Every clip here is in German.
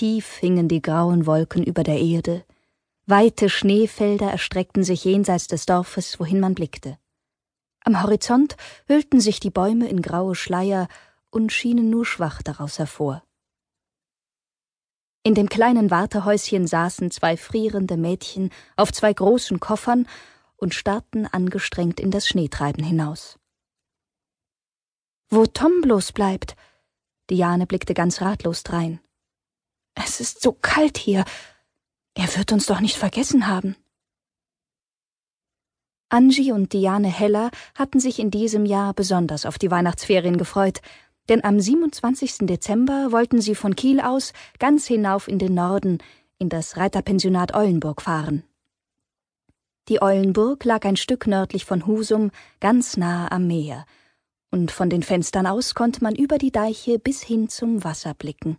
Tief hingen die grauen Wolken über der Erde, weite Schneefelder erstreckten sich jenseits des Dorfes, wohin man blickte. Am Horizont hüllten sich die Bäume in graue Schleier und schienen nur schwach daraus hervor. In dem kleinen Wartehäuschen saßen zwei frierende Mädchen auf zwei großen Koffern und starrten angestrengt in das Schneetreiben hinaus. Wo Tom bloß bleibt, Diane blickte ganz ratlos drein. Es ist so kalt hier. Er wird uns doch nicht vergessen haben. Angie und Diane Heller hatten sich in diesem Jahr besonders auf die Weihnachtsferien gefreut, denn am 27. Dezember wollten sie von Kiel aus ganz hinauf in den Norden, in das Reiterpensionat Eulenburg fahren. Die Eulenburg lag ein Stück nördlich von Husum, ganz nahe am Meer, und von den Fenstern aus konnte man über die Deiche bis hin zum Wasser blicken.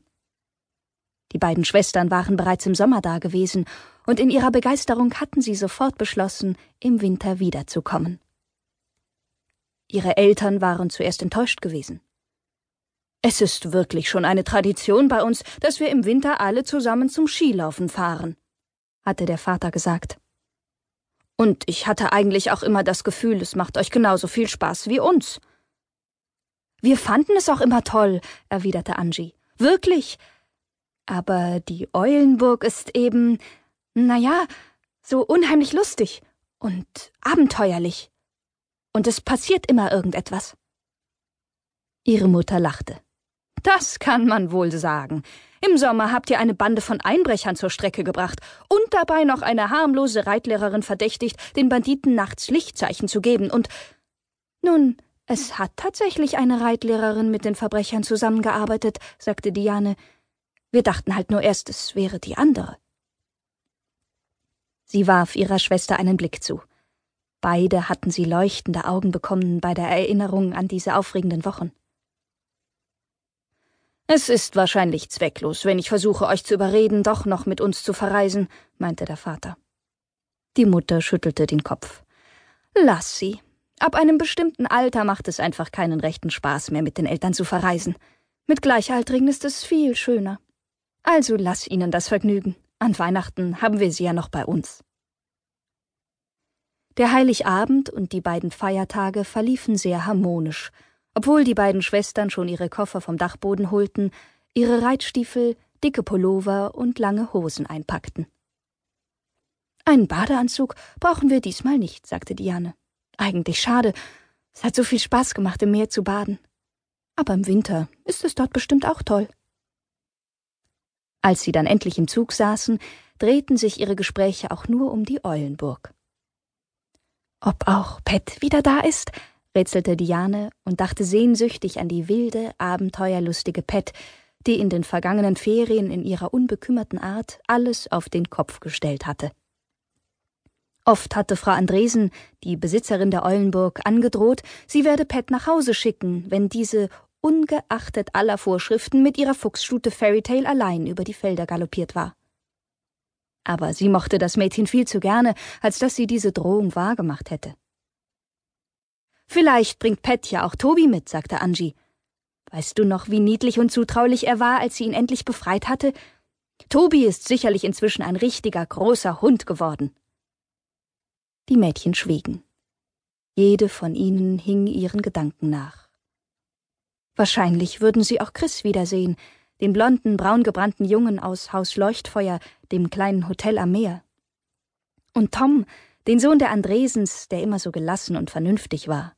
Die beiden Schwestern waren bereits im Sommer da gewesen, und in ihrer Begeisterung hatten sie sofort beschlossen, im Winter wiederzukommen. Ihre Eltern waren zuerst enttäuscht gewesen. Es ist wirklich schon eine Tradition bei uns, dass wir im Winter alle zusammen zum Skilaufen fahren, hatte der Vater gesagt. Und ich hatte eigentlich auch immer das Gefühl, es macht euch genauso viel Spaß wie uns. Wir fanden es auch immer toll, erwiderte Angie. Wirklich, aber die Eulenburg ist eben, na ja, so unheimlich lustig und abenteuerlich. Und es passiert immer irgendetwas. Ihre Mutter lachte. Das kann man wohl sagen. Im Sommer habt ihr eine Bande von Einbrechern zur Strecke gebracht und dabei noch eine harmlose Reitlehrerin verdächtigt, den Banditen nachts Lichtzeichen zu geben und nun, es hat tatsächlich eine Reitlehrerin mit den Verbrechern zusammengearbeitet, sagte Diane. Wir dachten halt nur erst, es wäre die andere. Sie warf ihrer Schwester einen Blick zu. Beide hatten sie leuchtende Augen bekommen bei der Erinnerung an diese aufregenden Wochen. Es ist wahrscheinlich zwecklos, wenn ich versuche, euch zu überreden, doch noch mit uns zu verreisen, meinte der Vater. Die Mutter schüttelte den Kopf. Lass sie. Ab einem bestimmten Alter macht es einfach keinen rechten Spaß mehr, mit den Eltern zu verreisen. Mit Gleichaltrigen ist es viel schöner. Also lass ihnen das Vergnügen. An Weihnachten haben wir sie ja noch bei uns. Der Heiligabend und die beiden Feiertage verliefen sehr harmonisch, obwohl die beiden Schwestern schon ihre Koffer vom Dachboden holten, ihre Reitstiefel, dicke Pullover und lange Hosen einpackten. Einen Badeanzug brauchen wir diesmal nicht, sagte Diane. Eigentlich schade. Es hat so viel Spaß gemacht, im Meer zu baden. Aber im Winter ist es dort bestimmt auch toll. Als sie dann endlich im Zug saßen, drehten sich ihre Gespräche auch nur um die Eulenburg. Ob auch Pet wieder da ist? rätselte Diane und dachte sehnsüchtig an die wilde, abenteuerlustige Pet, die in den vergangenen Ferien in ihrer unbekümmerten Art alles auf den Kopf gestellt hatte. Oft hatte Frau Andresen, die Besitzerin der Eulenburg, angedroht, sie werde Pet nach Hause schicken, wenn diese ungeachtet aller Vorschriften mit ihrer Fuchsstute Fairytale allein über die Felder galoppiert war. Aber sie mochte das Mädchen viel zu gerne, als dass sie diese Drohung wahrgemacht hätte. Vielleicht bringt Pet ja auch Tobi mit, sagte Angie. Weißt du noch, wie niedlich und zutraulich er war, als sie ihn endlich befreit hatte? Tobi ist sicherlich inzwischen ein richtiger großer Hund geworden. Die Mädchen schwiegen. Jede von ihnen hing ihren Gedanken nach. Wahrscheinlich würden sie auch Chris wiedersehen, den blonden, braungebrannten Jungen aus Haus Leuchtfeuer, dem kleinen Hotel am Meer. Und Tom, den Sohn der Andresens, der immer so gelassen und vernünftig war.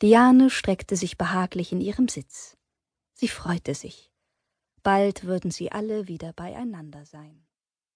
Diane streckte sich behaglich in ihrem Sitz. Sie freute sich. Bald würden sie alle wieder beieinander sein.